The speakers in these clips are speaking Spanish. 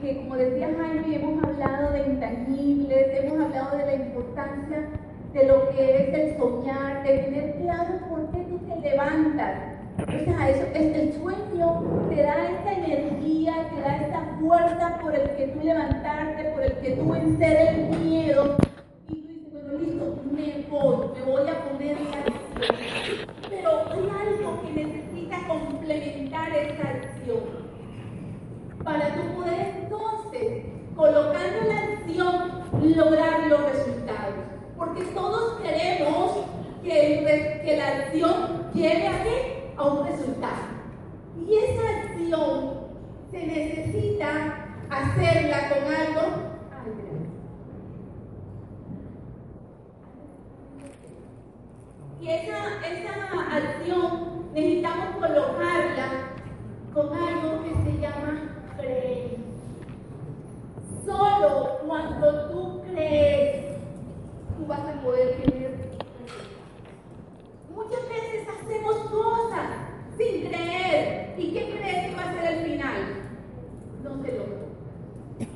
que, como decía Jaime, hemos hablado de intangibles, hemos hablado de la importancia de lo que es el soñar, de tener claro por qué tú te levantas. O sea, eso, es, el sueño te da esta energía, te da esta fuerza por el que tú levantarte, por el que tú vencer el miedo. Y tú dices, bueno, listo, me voy, me voy a poner en acción. Pero hay algo que necesita complementar esa acción para tú poder entonces, colocando la acción, lograr los resultados. Porque todos queremos que, la acción lleve a qué? A un resultado. Y esa acción se necesita hacerla con algo. Y esa, esa acción necesitamos colocarla con algo que se llama Solo cuando tú crees, tú vas a poder tener. Muchas veces hacemos cosas sin creer. ¿Y qué crees que va a ser el final? No se logra.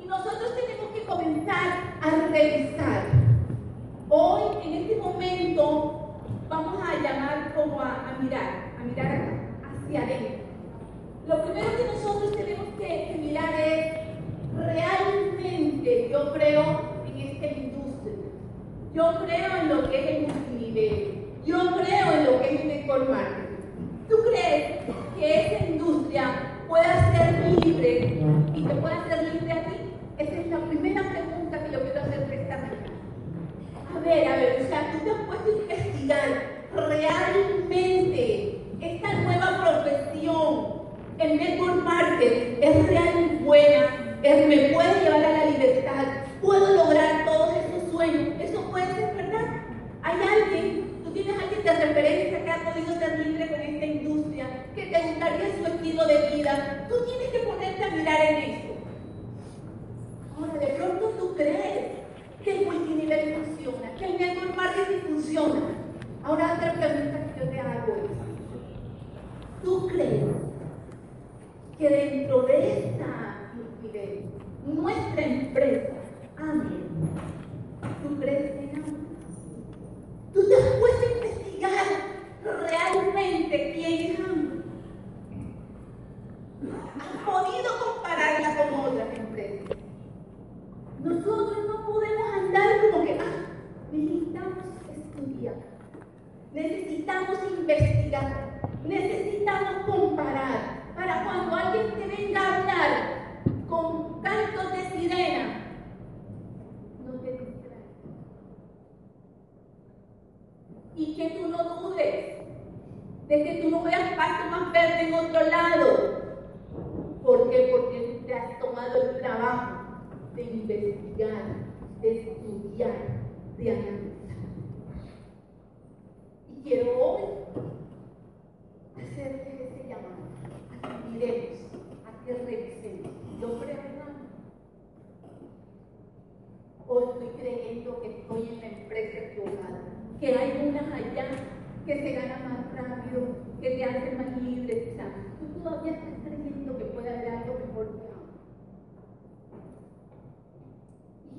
Y nosotros tenemos que comenzar a revisar. Hoy, en este momento, vamos a llamar como a, a mirar, a mirar hacia adentro. Lo primero que nosotros tenemos que, mirar es, realmente yo creo en esta industria, yo creo en lo que es el multinivel, yo creo en lo que es el network marketing. ¿Tú crees que esa industria pueda ser libre y que pueda ser libre a ti? Esa es la primera pregunta que yo quiero hacerte esta mañana. A ver, a ver, o sea, tú te has puesto a investigar realmente esta nueva profesión el network marketing es realmente buena, me puede llevar a la libertad, puedo lograr todos esos sueños. Eso puede ser verdad. Hay alguien, tú tienes alguien de referencia que ha podido ser libre con esta industria, que te gustaría su estilo de vida. Tú tienes que ponerte a mirar en eso. Ahora, de pronto tú crees que el multinivel funciona, que el network marketing funciona. Ahora, otra pregunta que yo te hago es, ¿tú crees que dentro de esta nuestra empresa, amén, tú crees en amor. Tú te puedes investigar realmente quién es amor. Has podido compararla con otras empresas. Nosotros no podemos andar como que, ah, necesitamos estudiar, necesitamos investigar, necesitamos comparar para cuando alguien te venga a hablar con cantos de sirena, no te distraigas. Y que tú no dudes de que tú no veas pasto más verde en otro lado. ¿Por qué? Porque te has tomado el trabajo de investigar, de estudiar, de analizar. Y quiero hoy hacerte ese llamado miremos, a que revisemos. Yo creo en O estoy creyendo que estoy en la empresa equivocada, que hay unas allá que se ganan más rápido, que te hacen más libre. O sea, tú todavía estás creyendo que puede haber algo mejor que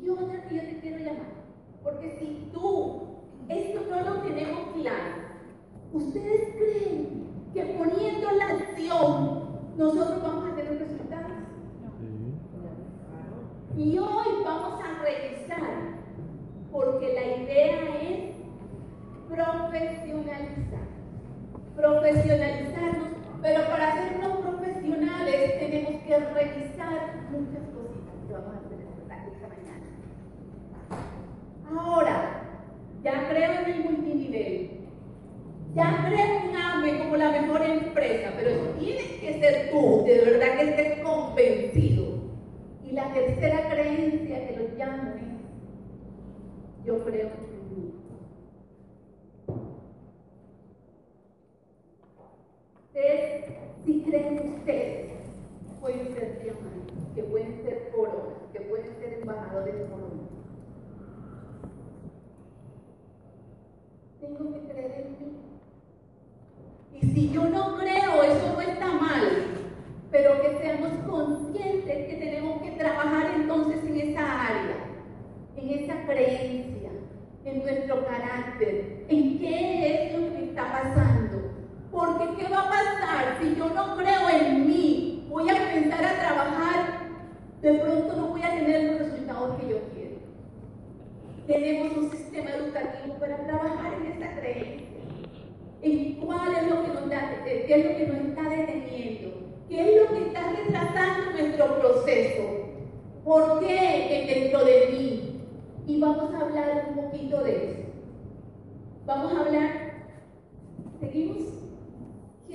Y otra que yo te quiero llamar, porque si tú, esto no lo tenemos claro, ¿ustedes creen que poniendo la acción nosotros vamos a tener resultados. Y hoy vamos a revisar, porque la idea es profesionalizar. Profesionalizarnos, pero para hacernos profesionales tenemos que revisar muchas cositas que vamos a hacer esta mañana. Ahora, ya creo en el multinivel ya creo un AME como la mejor empresa, pero tienes que ser tú, de verdad que estés convencido. Y la tercera creencia que lo llamo yo creo en Ustedes, si creen ustedes, pueden ser diamantes, que pueden ser coronas, que pueden ser embajadores coronas. Tengo que creer en mí. Y si yo no creo, eso no está mal. pero que seamos conscientes que tenemos que trabajar entonces en esa área, en esa creencia, en nuestro carácter, en qué es lo que está pasando. Porque ¿qué va a pasar si yo no creo en mí? Voy a empezar a trabajar, de pronto no voy a tener los resultados que yo quiero. Tenemos un sistema educativo para trabajar en esa creencia. En cuál es lo que nos da, qué es lo que nos está deteniendo, qué es lo que está retrasando nuestro proceso, por qué dentro de mí. Y vamos a hablar un poquito de eso. Vamos a hablar, seguimos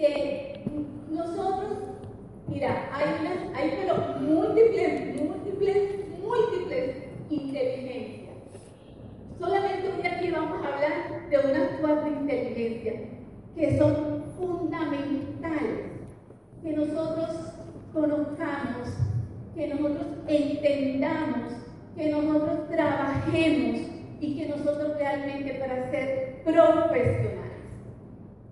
que nosotros, mira, hay, hay pero múltiples, múltiples, múltiples inteligencias. Solamente hoy aquí vamos a hablar de unas cuatro inteligencias que son fundamentales, que nosotros conozcamos, que nosotros entendamos, que nosotros trabajemos y que nosotros realmente para ser profesionales.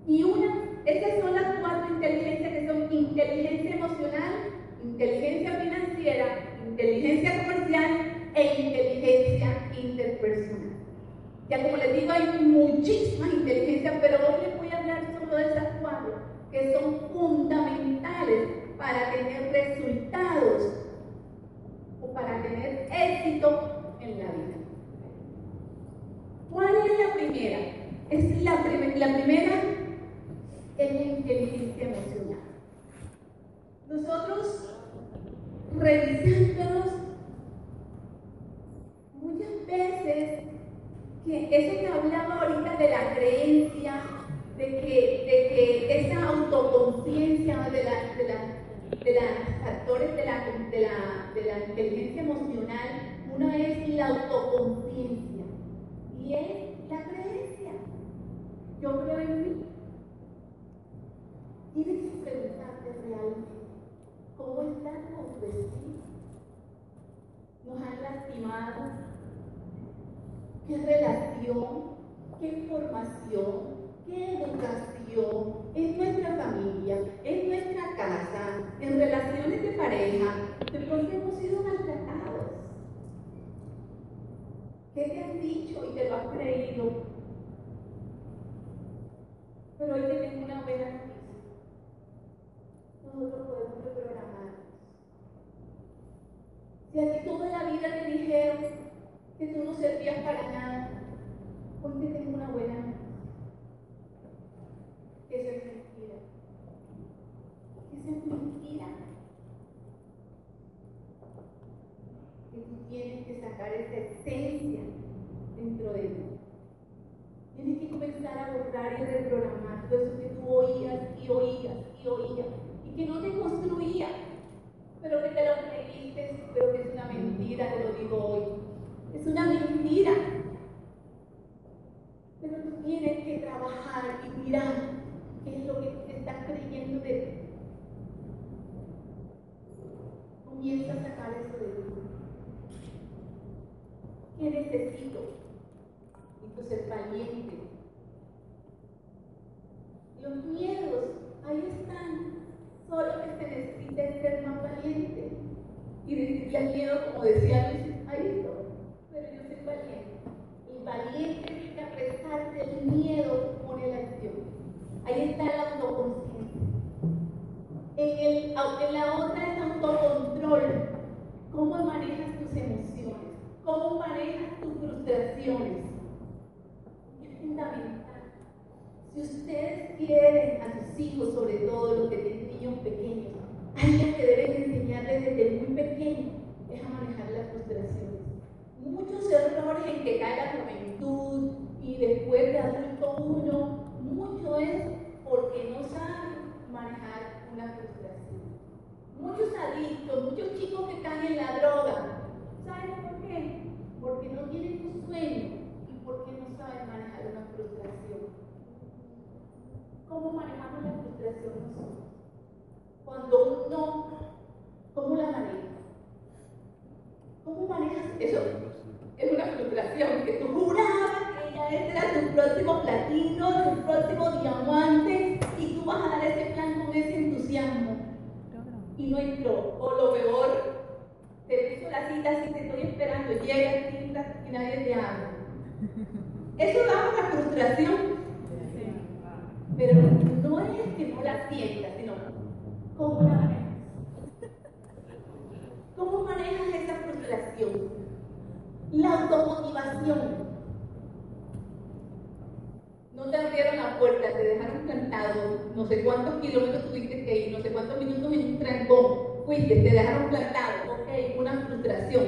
Y una estas son las cuatro inteligencias que son inteligencia emocional, inteligencia financiera, inteligencia comercial e inteligencia interpersonal. Ya como les digo, hay muchísimas inteligencias, pero hoy les voy a hablar solo de esas cuatro que son fundamentales para tener resultados o para tener éxito en la vida. ¿Cuál es la primera? Es la, primera es la inteligencia emocional. Nosotros, revisándonos, muchas veces, que eso que hablaba ahorita de la creencia, de que, de que esa autoconciencia de, la, de, la, de los la, de, la, de la inteligencia emocional, una es la autoconciencia y es la creencia. Yo creo en mí, Tienes que preguntarte realmente cómo está tu autoestima. Nos han lastimado. ¿Qué relación? ¿Qué formación? ¿Qué educación? En nuestra familia, en nuestra casa, en relaciones de pareja, de pronto hemos sido ¿Qué te han dicho y te lo has creído? Pero hoy te tengo una buena noticia nosotros podemos reprogramarnos. Si a ti toda la vida te dijeron que tú no servías para nada, hoy te tengo una buena noticia. Eso es mentira. Eso es mentira. Que tú tienes que sacar esa esencia dentro de ti. Tienes que comenzar a borrar y reprogramar todo eso que tú oías y oías y oías que no te construía, pero que te lo creíste, pero que es una mentira, te lo digo hoy. Es una mentira. Pero tú tienes que trabajar y mirar qué es lo que te estás creyendo de ti. Comienza a sacar eso de ti. ¿Qué necesito? Necesito ser valiente. Los miedos, ahí están. Solo que se necesita ser más valiente. Y decirle al miedo, como decía Luis, ahí estoy, pero yo soy valiente. Y valiente es que a pesar miedo pone la acción. Ahí está la autoconciencia. En, el, en la otra es autocontrol. ¿Cómo manejas? ¿Cómo manejas tus frustraciones? Es fundamental. Si ustedes quieren a sus hijos, sobre todo los que tienen niños pequeños, algo que deben enseñarles desde muy pequeño es a manejar las frustraciones. Muchos errores en que cae la juventud y después de adulto uno, mucho es porque no saben manejar una frustración. Muchos adictos, muchos chicos que caen en la droga, ¿saben por qué? Porque no tienen un sueño y porque no saben manejar una frustración. ¿Cómo manejamos la frustración nosotros? Cuando uno, ¿cómo la manejas? ¿Cómo manejas eso? Es una frustración, que tú jurabas que ella era tu próximo platino, tu próximo diamante, y tú vas a dar ese plan con ese entusiasmo. y no entró. O lo peor, cita si te estoy esperando, llega y nadie te habla. Eso da una frustración. Pero no es que no la sientas, sino cómo la manejas. ¿Cómo manejas esa frustración? La automotivación. No te abrieron la puerta, te dejaron plantado, no sé cuántos kilómetros tuviste que ir, no sé cuántos minutos en un trancón fuiste, te dejaron plantado, ok, una frustración.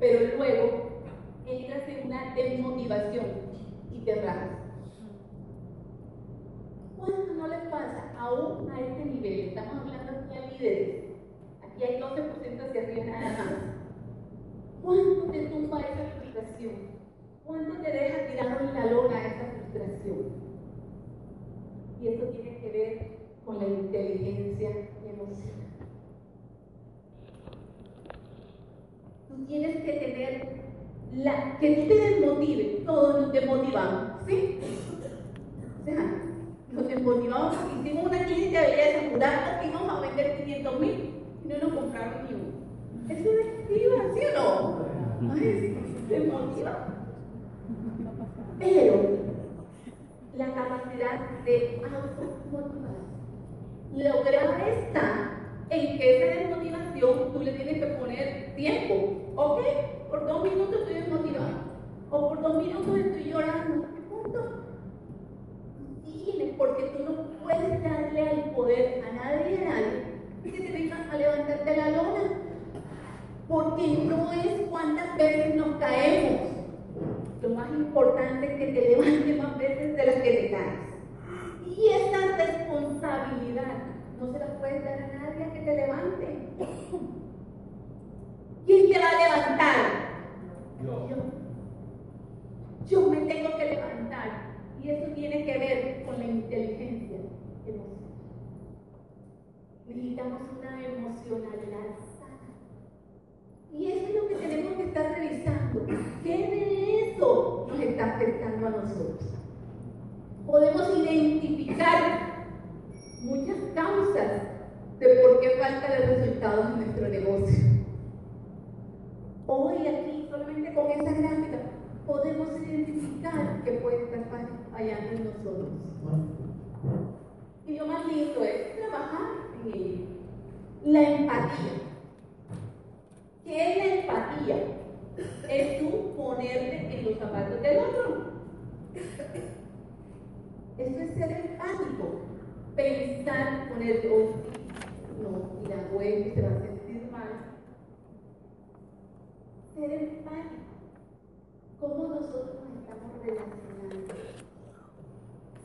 Pero luego entras en una desmotivación y te rajas. ¿Cuánto no les pasa aún a este nivel? Estamos hablando aquí a líderes. Aquí hay 12% hacia arriba nada más. ¿Cuánto te tumba esa frustración? ¿Cuánto te deja tirado en la lona esa frustración? Y esto tiene que ver con la inteligencia emocional. Tienes que tener la, que te desmotive, todos nos desmotivamos, ¿sí? O sea, nos desmotivamos hicimos una clínica de belleza, que íbamos a vender 500 mil y no nos compraron ni uno. Eso desmotiva, ¿sí o no? Ay, desmotiva. Pero la capacidad de automotivar. Lo grave está en que esa desmotivación tú le tienes que poner tiempo. ¿Ok? Por dos minutos estoy desmotivado. O por dos minutos estoy llorando. ¿Qué punto? Tienes, porque tú no puedes darle al poder a nadie a nadie que te venga a levantarte la lona. Porque no es cuántas veces nos caemos. Lo más importante es que te levantes más veces de las que te caes. Y esa responsabilidad no se la puedes dar a nadie que te levante. ¿Quién te va a levantar? Yo. Yo me tengo que levantar. Y eso tiene que ver con la inteligencia emocional. Necesitamos una emocionalidad sana. Y eso es lo que tenemos que estar revisando. ¿Qué de eso nos está afectando a nosotros? Podemos identificar muchas causas de por qué falta de resultados en nuestro negocio. Hoy aquí, solamente con esa gráfica, podemos identificar que puede estar fallando en nosotros. Y lo más lindo es trabajar en ello. La empatía. ¿Qué es la empatía? Es tú ponerte en los zapatos del otro. Eso es ser empático pensar, poner oh, no, y la web se va a sentir mal. Ser empático. ¿Cómo nosotros nos estamos relacionando?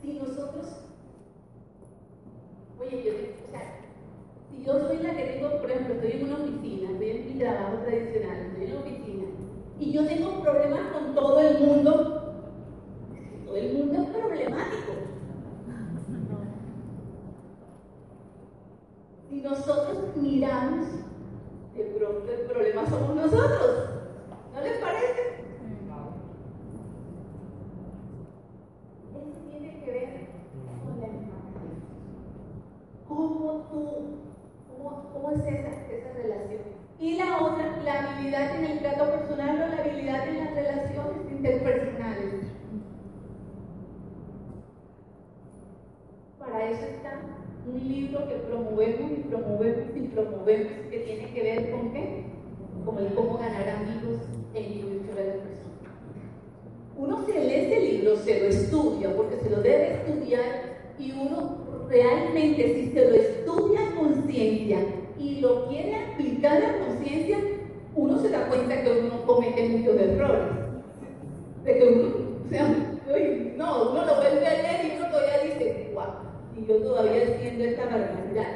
Si nosotros, oye, yo, o sea, si yo soy la que tengo, por ejemplo, estoy en una oficina, estoy en mi trabajo tradicional, estoy en la oficina, y yo tengo problemas con todo el mundo, todo el mundo es problemático. Si nosotros miramos, de pronto el problema somos nosotros. ¿No les parece? Eso tiene que ver con la empatía. ¿Cómo tú, cómo, cómo es esa, esa relación? Y la otra, la habilidad en el trato personal o la habilidad en las relaciones interpersonales. Para eso está un libro que promovemos y promovemos y promovemos que tiene que ver con qué? Con el cómo ganar amigos en la industria de la persona. Uno se lee ese libro, se lo estudia, porque se lo debe estudiar y uno si se lo estudia a conciencia y lo quiere aplicar a conciencia, uno se da cuenta que uno comete muchos errores. De que uno, o sea, no, uno lo vuelve a leer y uno todavía dice, wow y yo todavía haciendo esta barbaridad.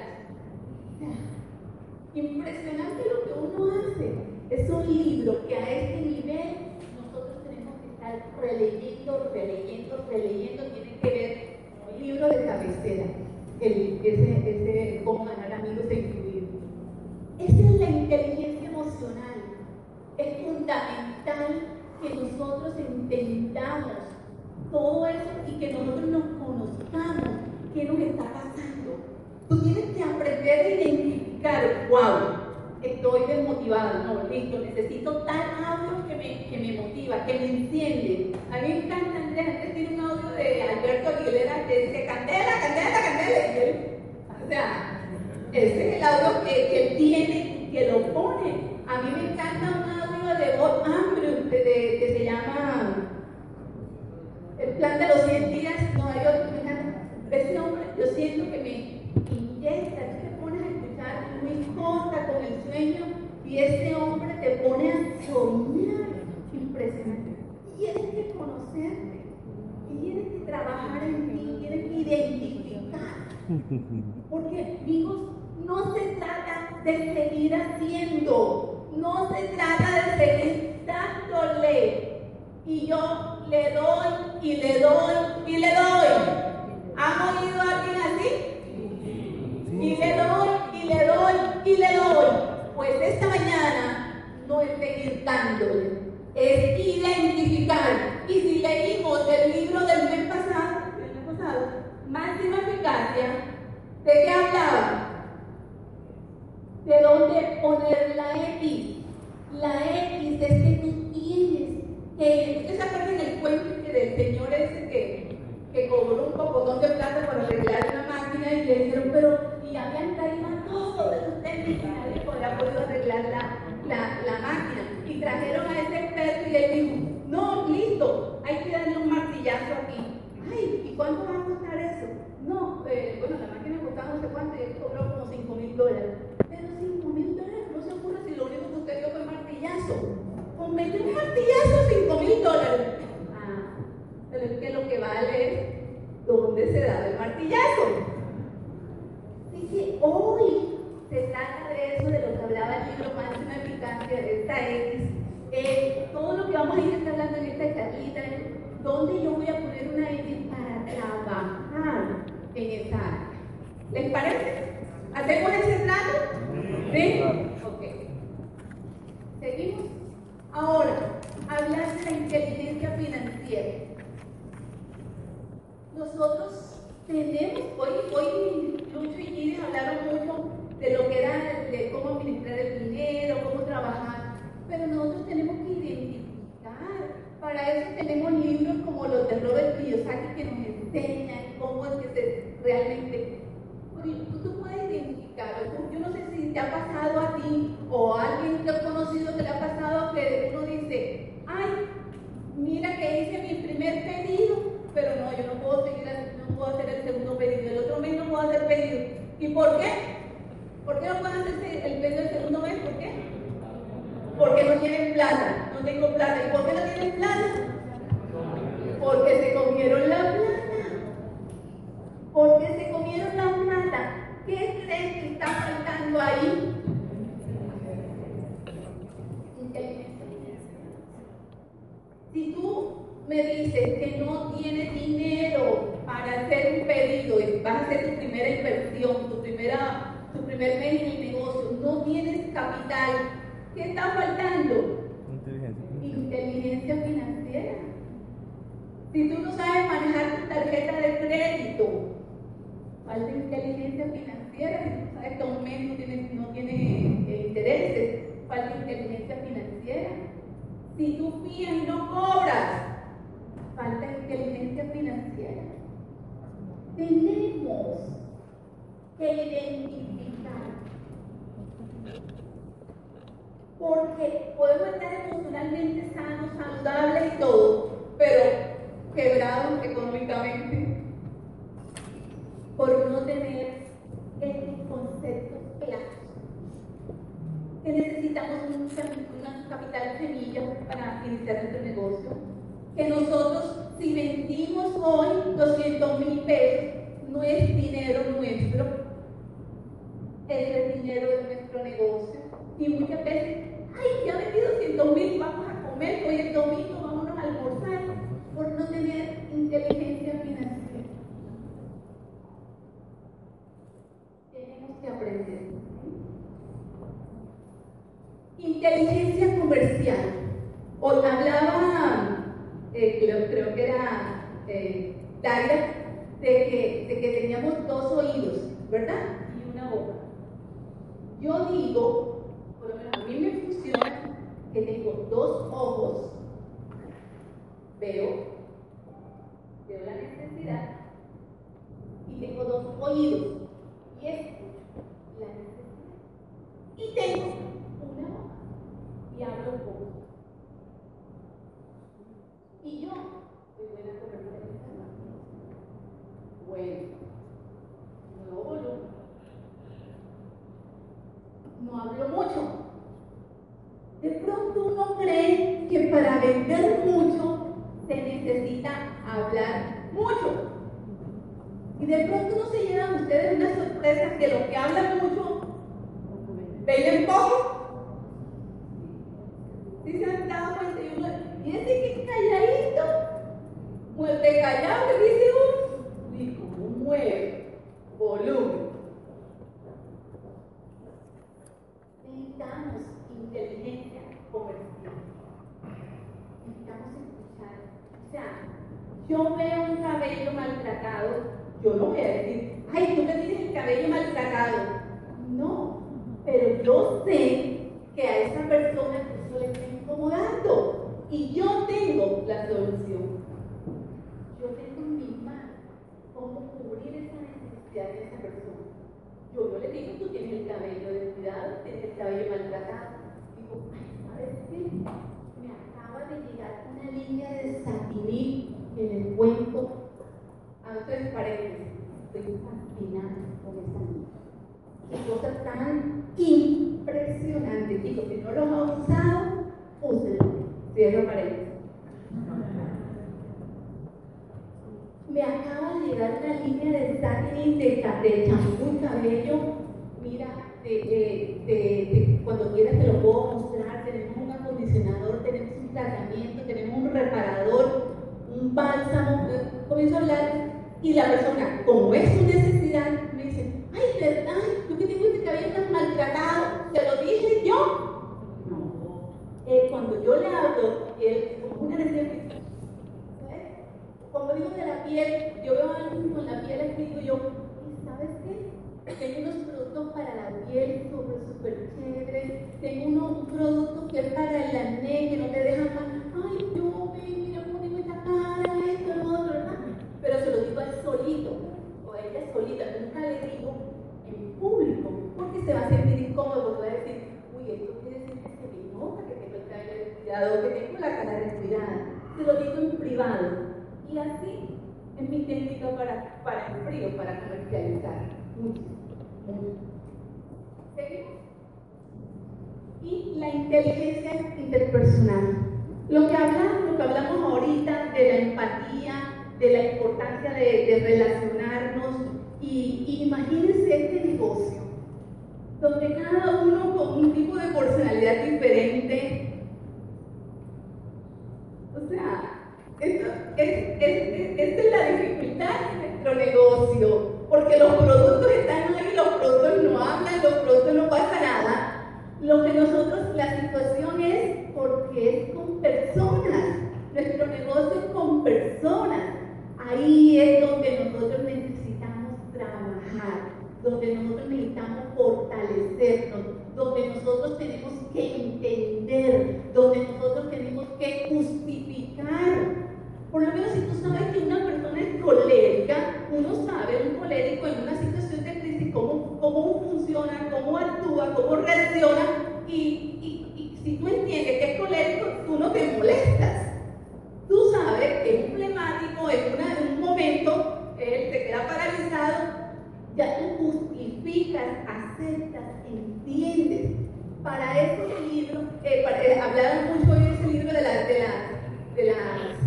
Impresionante lo que uno hace. Es un libro que a este nivel nosotros tenemos que estar releyendo, releyendo, releyendo. Tiene que ver con el libro de cabecera, ese, ese cómo ganar amigos e incluir. Esa es la inteligencia emocional. Es fundamental que nosotros entendamos todo eso y que nosotros nos conozcamos qué nos está pasando. Tú tienes que aprender a identificar, wow, estoy desmotivada, no, listo, necesito tal audio que me, que me motiva, que me enciende. A mí me encanta, Andrea, antes tiene un audio de Alberto Aguilera que dice, candela, candela, candela, y él, o sea, ese es el audio que, que él tiene, que lo pone. A mí me encanta un audio de Bob Andrews, que se llama El plan de los 100 días, no hay otro, me encanta. Ese hombre, yo siento que me inyecta, muy corta con el sueño y este hombre te pone a soñar. Impresionante. Tienes que conocerte, tienes que trabajar en ti, tienes que identificar. Porque, amigos, no se trata de seguir haciendo, no se trata de seguir dándole. Y yo le doy y le doy y le doy. ¿Han oído a alguien así? Y le doy Pues esta mañana no es seguir dándole, es identificar. Y si leímos el libro del mes pasado, del mes pasado, máxima eficacia, ¿de qué hablaba? De dónde poner la X. La X es que tú tienes que. ¿Ustedes se del cuento del señor ese que, que cobró un pocotón de plata para arreglar una máquina y le dijeron, pero y habían traído todos y nadie podía podido arreglar la, la, máquina. Y trajeron a ese experto y él dijo, no, listo, hay que darle un martillazo aquí. Ay, ¿y cuánto va a costar eso? No, eh, bueno, la máquina costaba no sé cuánto y él cobró como 5 mil dólares. Pero 5 mil dólares no se ocurre si lo único que usted dio fue martillazo. Con meter un martillazo, 5 mil dólares. Ah, pero es que lo que vale es dónde se da el martillazo hoy se trata de eso, de lo que hablaba el libro Máxima Eficacia, de esta X. Eh, todo lo que vamos a ir hablando en esta charlita es dónde yo voy a poner una X para trabajar en esa área. ¿Les parece? ¿Hacemos ese trato? ¿Sí? Ok. Seguimos. Ahora, hablar de la inteligencia financiera. Nosotros tenemos, hoy, hoy Lucho y Gide hablaron mucho de lo que era, de administrar el dinero, cómo trabajar, pero nosotros tenemos que identificar. Para eso tenemos libros como los de Robert Kiyosaki que nos enseñan cómo es que se realmente... Tú, tú puedes identificar, yo no sé si te ha pasado a ti o a alguien que has conocido que le ha pasado que uno dice, ay, mira que hice mi primer pedido, pero no, yo no puedo seguir haciendo puedo hacer el segundo pedido, el otro mes no puedo hacer pedido. ¿Y por qué? ¿Por qué no puedo hacer el pedido del segundo mes? ¿Por qué? Porque no tienen plata, no tengo plata. ¿Y por qué no tienen plata? Porque se comieron la plata. Porque se comieron la plata. ¿Qué crees que está faltando ahí? Si tú me dices que no tienes dinero para hacer un pedido vas a hacer tu primera inversión, tu, primera, tu primer mes en el negocio, no tienes capital, ¿qué está faltando? Inteligencia. Inteligencia financiera. Si tú no sabes manejar tu tarjeta de crédito, falta inteligencia financiera. Si tú sabes que un mes no tiene, no tiene eh, intereses, falta inteligencia financiera. Si tú fías y no cobras, falta inteligencia financiera. Tenemos que identificar. Porque podemos estar emocionalmente sanos, saludables y todo, pero quebrados económicamente por no tener estos conceptos claros. Que necesitamos un, capital semilla para iniciar nuestro negocio que nosotros si vendimos hoy 200 mil pesos, no es dinero nuestro, es el dinero de nuestro negocio. Y muchas veces, ay, ya vendí 200 mil, vamos a comer, hoy es domingo, vámonos a almorzar, por no tener inteligencia financiera. Tenemos que aprender. Inteligencia comercial. Hoy hablaba eh, creo, que era eh, de que, de que teníamos dos oídos, ¿verdad? Y una boca. Yo digo, por lo menos a mí me funciona, que tengo dos ojos, veo, veo la necesidad, y tengo dos oídos, y escucho la necesidad. Y tengo una boca, y hablo un poco. Y yo soy buena conversación. Bueno, no. No hablo mucho. De pronto uno cree que para vender mucho se necesita hablar mucho. Y de pronto uno se llevan ustedes una sorpresa que los que hablan mucho venden poco. ¿Sí se han dado cuenta? Y, uno, ese que calladito, muerde callado, que dice volumen. Necesitamos inteligencia comercial. Necesitamos escuchar. O sea, yo veo un cabello maltratado, yo no voy a decir, ay, tú me tienes el cabello maltratado. No, pero yo sé que a esa persona eso le está incomodando y yo tengo la solución. Yo tengo en mi mano cómo cubrir esa necesidad de esa persona. Yo no le digo, tú tienes el cabello descuidado, tienes el cabello maltratado. Digo, ay, ¿sabes qué? Me acaba de llegar una línea de satinil en el cuento. A ustedes paréntesis, estoy fascinada con esa línea. Qué cosa tan impresionante, chicos, que no los ha usado, úsenlo. Cierro paréntesis. me acaba llegar una línea de satin de, champú cabello. Mira, cuando quieras te lo puedo mostrar. Tenemos un acondicionador, tenemos un tratamiento, tenemos un reparador, un bálsamo. Comienzo a hablar y la persona, como es su necesidad, me dice, ay, ¿verdad? Tú que tengo este cabello tan maltratado, ¿te lo dije yo? No. Eh, cuando yo le hablo, él, como una necesidad, como digo de la piel, con la piel y digo yo, ¿sabes qué? Tengo unos productos para la piel súper, súper chéveres. Tengo uno, un producto que es para el acné, que no te deja más. Ay, yo, mira, poneme esta cara, esto, lo otro, ¿verdad? Pero se lo digo a él solito, o a ella solita. Nunca le digo en público, porque se va a sentir incómodo, porque va a decir, uy, esto quiere decir que me nota que tengo el cabello descuidado, que tengo la cara descuidada. Se lo digo en privado. Y así es mi técnica para, para el frío, para comercializar. ¿Seguimos? Y la inteligencia interpersonal. Lo que hablamos, lo que hablamos ahorita de la empatía, de la importancia de, de relacionarnos. Y, imagínense este negocio, donde cada uno con un tipo de personalidad diferente. O sea, esta es, la dificultad de nuestro negocio, porque los productos están ahí, los productos no hablan, los productos no pasa nada. Lo que nosotros, la situación es porque es con personas. Nuestro negocio es con personas. Ahí es donde nosotros necesitamos trabajar, donde nosotros necesitamos fortalecernos, donde nosotros tenemos que entender, donde nosotros tenemos que justificar por lo menos si tú sabes que una persona es colérica, uno sabe, un colérico en una situación de crisis, cómo, cómo funciona, cómo actúa, cómo reacciona. Y, si tú entiendes que es colérico, tú no te molestas. Tú sabes que es un problemático, en, un momento, él te queda paralizado, ya tú justificas, aceptas, entiendes. Para ese libro, eh, para, eh, hablaron mucho hoy de ese libro de, la, de, la, de las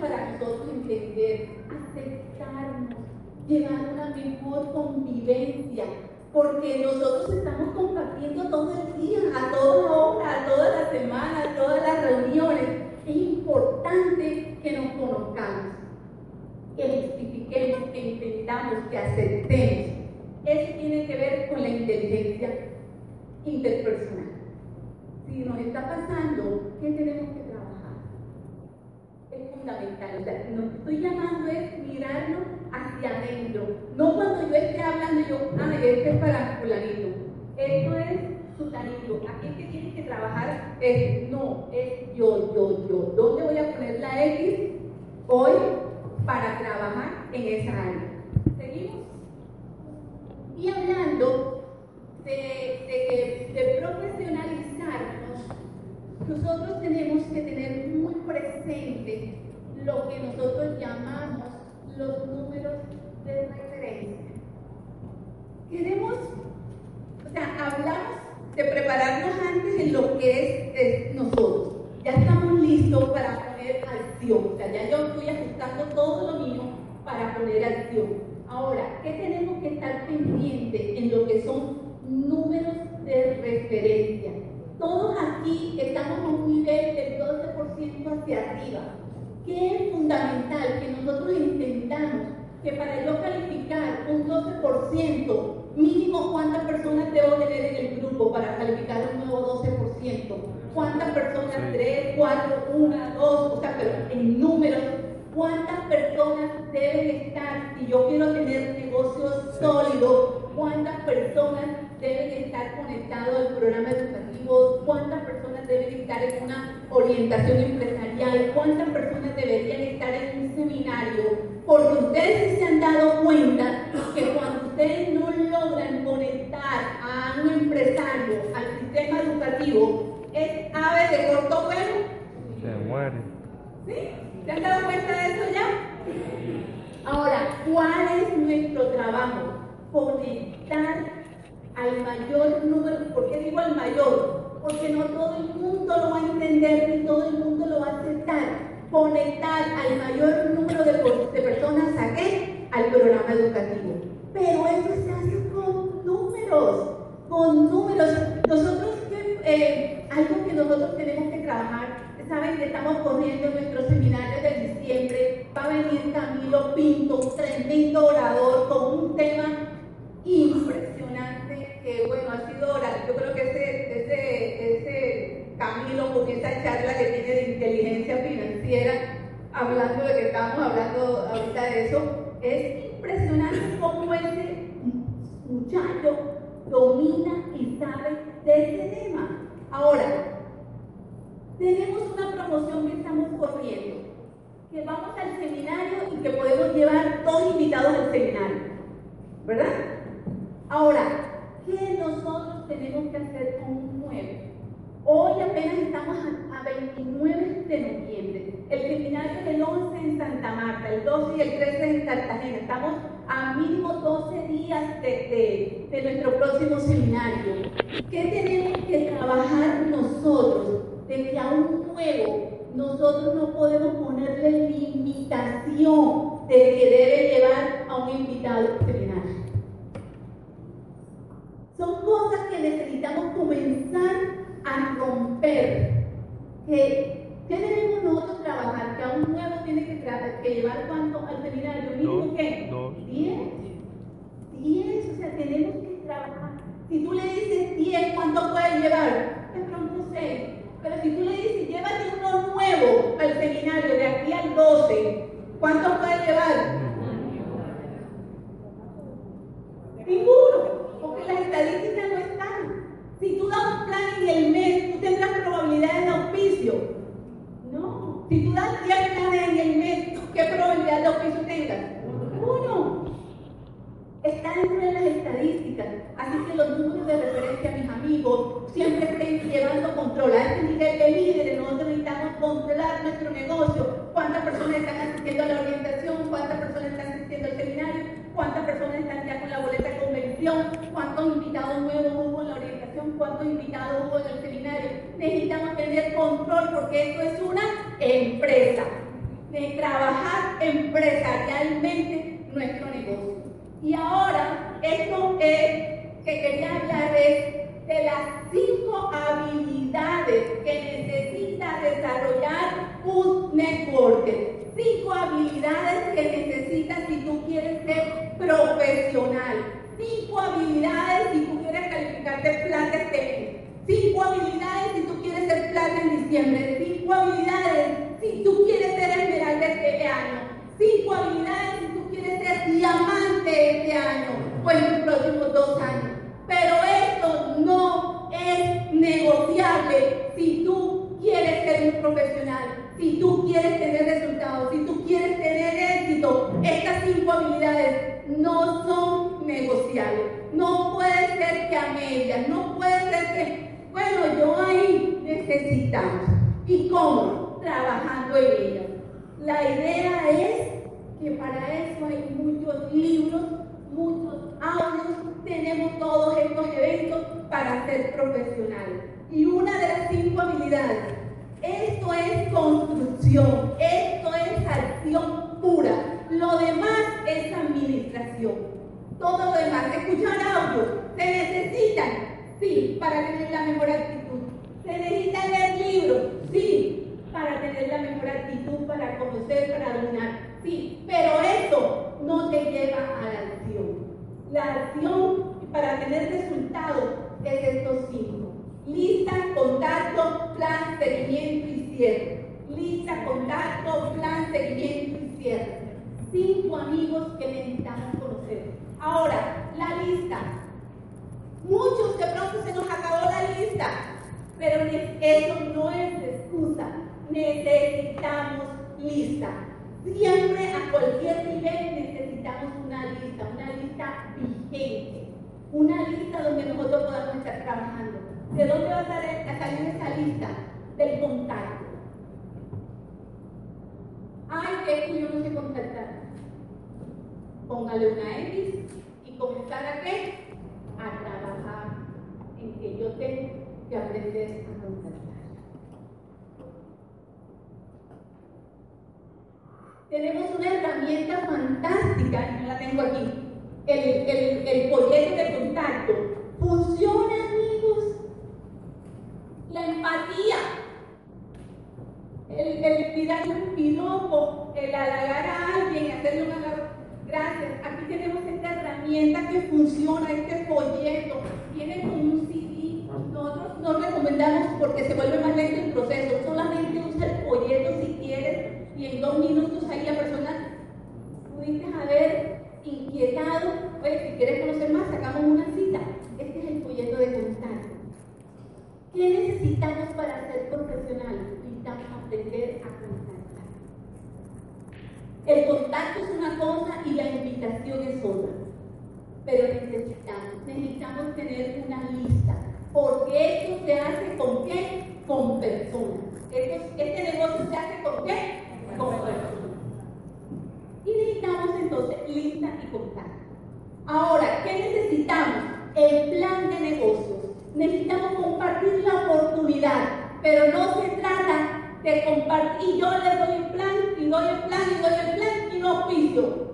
para nosotros entender, aceptarnos, llegar a una mejor convivencia, porque nosotros estamos compartiendo todo el día, a toda hora, a toda la semana, a todas las reuniones. Es importante que nos conozcamos, que justifiquemos, que entendamos, que aceptemos. Eso tiene que ver con la inteligencia interpersonal. Si nos está pasando, ¿qué tenemos que fundamental. O que estoy llamando es mirarnos hacia adentro. No cuando yo esté hablando yo, ah, este es para fulanito. Esto es sutanito. Aquí es que tienes que trabajar es, no, es yo, yo, yo. ¿Dónde voy a poner la X hoy para trabajar en esa área? ¿Seguimos? Y hablando de profesionalizarnos, nosotros tenemos que tener muy presente lo que nosotros llamamos los números de referencia. Queremos, o sea, hablamos de prepararnos antes en lo que es, nosotros. Ya estamos listos para poner acción. O sea, ya yo estoy ajustando todo lo mío para poner acción. Ahora, ¿qué tenemos que estar pendientes en lo que son números de referencia? Todos aquí estamos a un nivel del 12% hacia arriba. ¿Qué es fundamental que nosotros intentamos que para yo calificar un 12%, mínimo cuántas personas debo tener en el grupo para calificar un nuevo 12%? ¿Cuántas personas? ¿Tres, cuatro, una, dos? O sea, pero en números, ¿cuántas personas deben estar? Si yo quiero tener negocios sólidos, ¿cuántas personas deben estar conectados al programa educativo? ¿Cuántas personas deben estar en una orientación empresarial? ¿Cuántas personas deberían estar en un seminario? Porque ustedes se han dado cuenta que cuando ustedes no logran conectar a un empresario al sistema educativo, es ave de corto vuelo. Se muere. ¿Sí? ¿Se han dado cuenta de eso ya? Ahora, ¿cuál es nuestro trabajo? Conectar al mayor número, ¿por qué digo al mayor? Porque no todo el mundo lo va a entender ni todo el mundo lo va a aceptar. Conectar al mayor número de, personas a qué? Al programa educativo. Pero eso se hace con números, con números. Nosotros, eh, algo que nosotros tenemos que trabajar, saben que estamos corriendo nuestro seminario de diciembre, va a venir Camilo Pinto, un tremendo orador con un tema impresionante que bueno, ha sido, yo creo que ese, ese, ese con esa charla que tiene de inteligencia financiera, hablando de que estamos hablando ahorita de eso, es impresionante cómo ese muchacho domina y sabe de ese tema. Ahora, tenemos una promoción que estamos corriendo, que vamos al seminario y que podemos llevar dos invitados al seminario, ¿verdad? Ahora, ¿Qué nosotros tenemos que hacer con un 9? Hoy apenas estamos a, 29 de noviembre. El seminario del 11 en Santa Marta, el 12 y el 13 en Cartagena. Estamos a mínimo 12 días de, de nuestro próximo seminario. ¿Qué tenemos que trabajar nosotros? De que a un nuevo nosotros no podemos ponerle limitación de que debe llevar a un invitado seminario. Son cosas que necesitamos comenzar a romper. ¿Qué, debemos nosotros trabajar? Que a un nuevo tiene que, que llevar cuánto al seminario, mínimo qué? Diez. Diez, o sea, tenemos que trabajar. Si tú le dices diez, ¿cuánto puede llevar? De pronto seis. Pero si tú le dices, llévate uno nuevo al seminario de aquí al 12, ¿cuánto puede llevar? Ninguno las estadísticas no están. Si tú das un plan en el mes, tú tendrás probabilidades de auspicio. No. Si tú das 10 planes en el mes, ¿qué probabilidad de auspicio tengas? Uno. Está dentro de las estadísticas. Así que los números de referencia, mis amigos, siempre estén llevando control. A este nivel de líderes, nosotros necesitamos controlar nuestro negocio. ¿Cuántas personas están asistiendo a la orientación? ¿Cuántas personas están asistiendo al seminario? ¿Cuántas personas están ya con la boleta de convención? ¿Cuántos invitados nuevos hubo en la ¿Cuántos invitados hubo en el seminario? Necesitamos tener control porque esto es una empresa. De trabajar empresarialmente nuestro negocio. Y ahora, esto que quería hablar es de las cinco habilidades que necesita desarrollar un networker. Cinco habilidades que necesitas si tú quieres ser profesional. Cinco habilidades si tú quieres calificarte plata este Cinco habilidades si tú quieres ser plata en diciembre. Cinco habilidades si tú quieres ser Cinco habilidades si tú quieres ser diamante este año o en los próximos dos años. Pero esto no es negociable si tú quieres ser un profesional, si tú quieres tener resultados, si tú quieres tener éxito. Estas cinco habilidades no son negociables. No puede ser que a medias, no puede ser que, bueno, yo ahí necesitamos. ¿Y cómo? Trabajando en ellas. La idea es que para eso hay muchos libros, muchos audios, tenemos todos estos eventos para ser profesionales. Y una de las cinco habilidades, esto es construcción, esto es acción pura, lo demás es administración. Todo lo demás, escuchar audios, se necesitan, sí, para tener la mejor actitud. Se necesitan leer libros, sí, para tener la mejor actitud, para conocer, para dominar. Sí, pero eso no te lleva a la acción. La acción para tener resultados es estos cinco. Lista, contacto, plan, seguimiento y cierre. Lista, contacto, plan, seguimiento y cierre. Cinco amigos que necesitamos conocer. Ahora, la lista. Muchos de pronto se nos acabó la lista, pero eso no es excusa. Necesitamos lista. Siempre a cualquier nivel necesitamos una lista, una lista vigente, una lista donde nosotros podamos estar trabajando. ¿De dónde va a salir esa lista? Del contacto. Ay, que yo no sé contactar. Póngale una X y comenzar a qué? A trabajar en que yo tengo que aprender a contactar. tenemos una herramienta fantástica, no la tengo aquí, el, el, el de contacto. Funciona, amigos. La empatía, el, el tirar un piropo, el halagar a alguien, hacerle una gracias. Aquí tenemos esta herramienta que funciona, este folleto, viene con un CD. Nosotros no recomendamos porque se vuelve más lento el proceso, solamente usa el folleto si quieres y en dos minutos ahí la persona pudiste haber inquietado, pues si quieres conocer más, sacamos una cita. Este es el folleto de contacto. ¿Qué necesitamos para ser profesionales? Necesitamos aprender a contactar. El contacto es una cosa y la invitación es otra. Pero necesitamos, necesitamos tener una lista. Porque esto se hace con qué? Con personas. este negocio se hace con qué? Y necesitamos entonces lista y contacto. Ahora, ¿qué necesitamos? El plan de negocios. Necesitamos compartir la oportunidad, pero no se trata de compartir. Y yo le doy el plan, y doy el plan, y doy el plan, y no auspicio.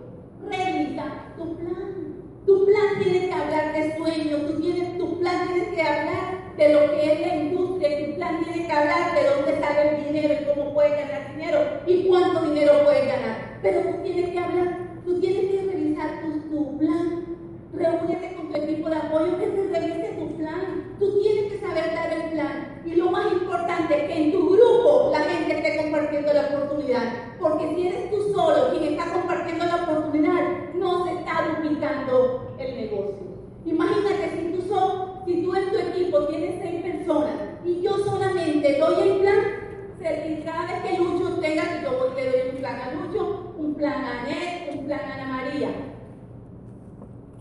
Revisa tu plan. Tu plan tiene que hablar de sueños, tu, tienes, tu plan tiene que hablar de lo que es la industria, tu plan tiene que hablar de dónde sale el dinero y cómo puedes ganar dinero y cuánto dinero puedes ganar. Pero tú tienes que hablar, tú tienes que revisar tu, plan. Reúnete con tu equipo de apoyo que te revise tu plan. Tú tienes que saber dar el plan. Y lo más importante que en tu grupo la gente esté compartiendo la oportunidad. Porque si eres tú solo quien está compartiendo la oportunidad, no se está duplicando el negocio. Imagínate si tú, son, si tú en tu equipo tienes seis personas y yo solamente doy el plan, cada vez que Lucho tenga, yo le doy un plan a Lucho, un plan a Ned, un plan a Ana María.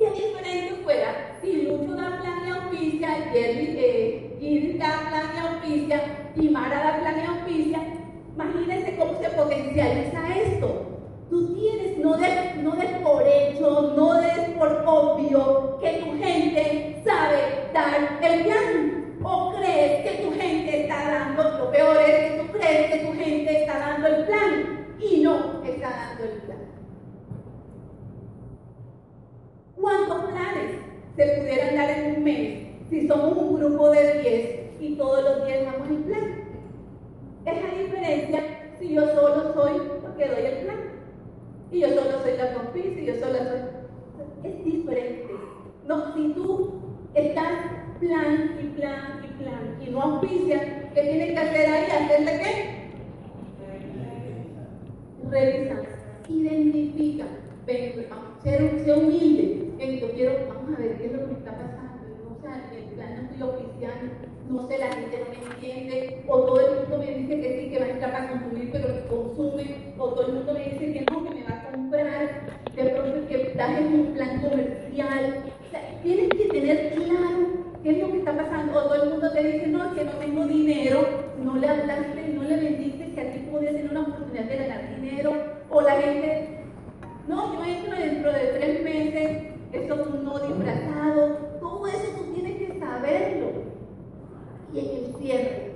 ¿Qué diferente fuera si Lucho da plan de auspicia, Jerry, eh, da plan de auspicia y Mara da plan de auspicia? Imagínense cómo se potencializa esto. Tú tienes, no des, no por hecho, no des por obvio que tu gente sabe dar el plan. O crees que tu gente está dando, lo peor es que tú crees que tu gente está dando el plan y no está dando el plan. ¿Cuántos planes se pudieran dar en un mes si somos un grupo de 10 y todos los días damos el plan? Es la diferencia si yo solo soy que doy el plan y yo solo soy la confianza y yo solo soy. Es diferente. No, si tú estás plan y plan y plan y no auspicias, ¿qué tienes que hacer ahí? ¿Hacerle qué? Revisar. Identifica, ven, sé, humilde. yo quiero, vamos a ver qué es lo que está pasando. O sea, el plan no soy cristiano, no sé, la gente no me entiende, o todo el mundo me dice que sí, que va a entrar para consumir, pero consume, o todo el mundo me dice que no, que me va a comprar, de pronto que estás en un plan comercial. O sea, tienes que tener claro qué es lo que está pasando, o todo el mundo te dice, no, que no tengo dinero, no le hablaste, no le bendices que a ti puede ser una oportunidad de ganar dinero, o la gente, no, yo entro dentro de tres meses, eso es un no disfrazado, todo eso tú tienes que saberlo y en el cierre.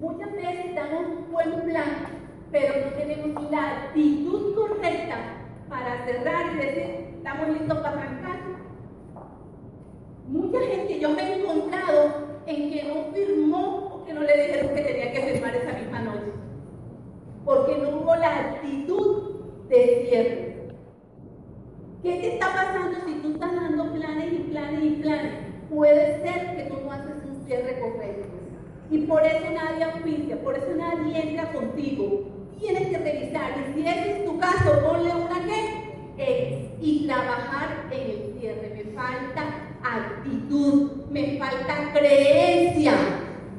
Muchas un buen plan, pero no tenemos la actitud correcta para cerrar y decir, estamos listos para arrancar. Mucha gente, yo me he encontrado en que no firmó o que no le dijeron que tenía que firmar esa misma noche, porque no hubo la actitud de cierre. ¿Qué te está pasando si tú estás dando planes y planes y planes? Puede ser que tú no haces un cierre correcto. Y por eso nadie auspicia, por eso nadie entra contigo. Tienes que revisar. Y si ese es tu caso, ponle una qué. Eh, y trabajar en el cierre. Me falta actitud, me falta creencia.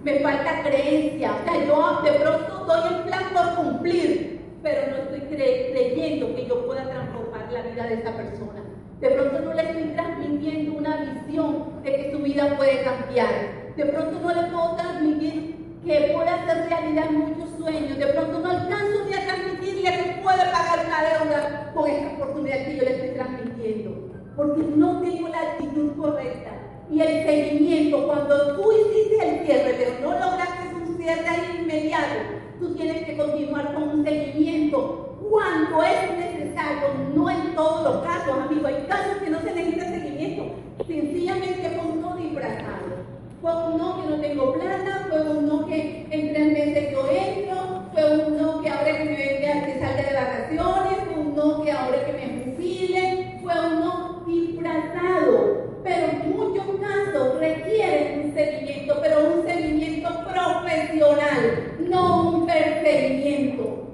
Me falta creencia. O sea, yo de pronto doy el plan por cumplir, pero no estoy creyendo que yo pueda transformar la vida de esa persona. De pronto no le estoy transmitiendo una visión de que su vida puede cambiar de pronto no le puedo transmitir que puede hacer realidad muchos sueños, de pronto no alcanzo ni a transmitirle que puede pagar una deuda con esta oportunidad que yo le estoy transmitiendo, porque no tengo la actitud correcta. Y el seguimiento, cuando tú hiciste el cierre, pero no lograste un cierre inmediato, tú tienes que continuar con un seguimiento cuando es necesario, no en todos los casos, amigo. Hay casos que no se necesita seguimiento, sencillamente fue un no disfrazado. Fue un no que no tengo plata, fue un no que en tres meses yo entro, fue un no que ahora que me venga que salga de vacaciones, fue un no que ahora que me jubile, fue un no disfrazado. Pero en muchos casos requieren un seguimiento, pero un seguimiento profesional, no un perseguimiento.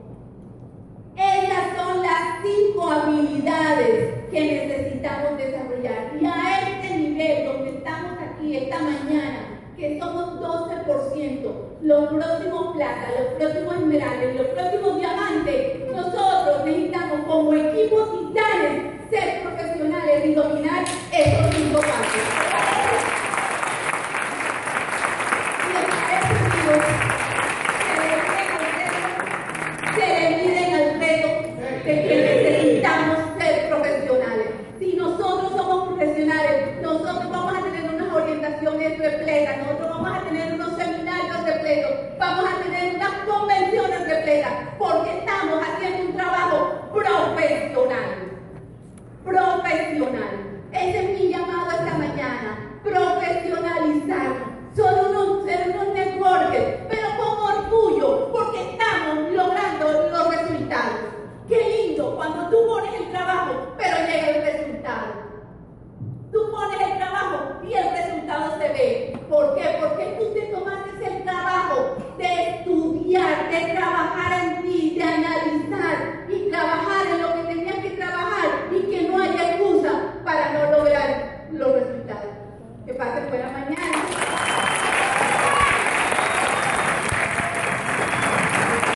Esas son las cinco habilidades que necesitamos desarrollar. Y a este nivel donde estamos aquí esta mañana, que somos 12%, los próximos plata, los próximos esmeraldas, los próximos diamantes, nosotros necesitamos como equipos titanes ser profesionales y dominar estos cinco pasos.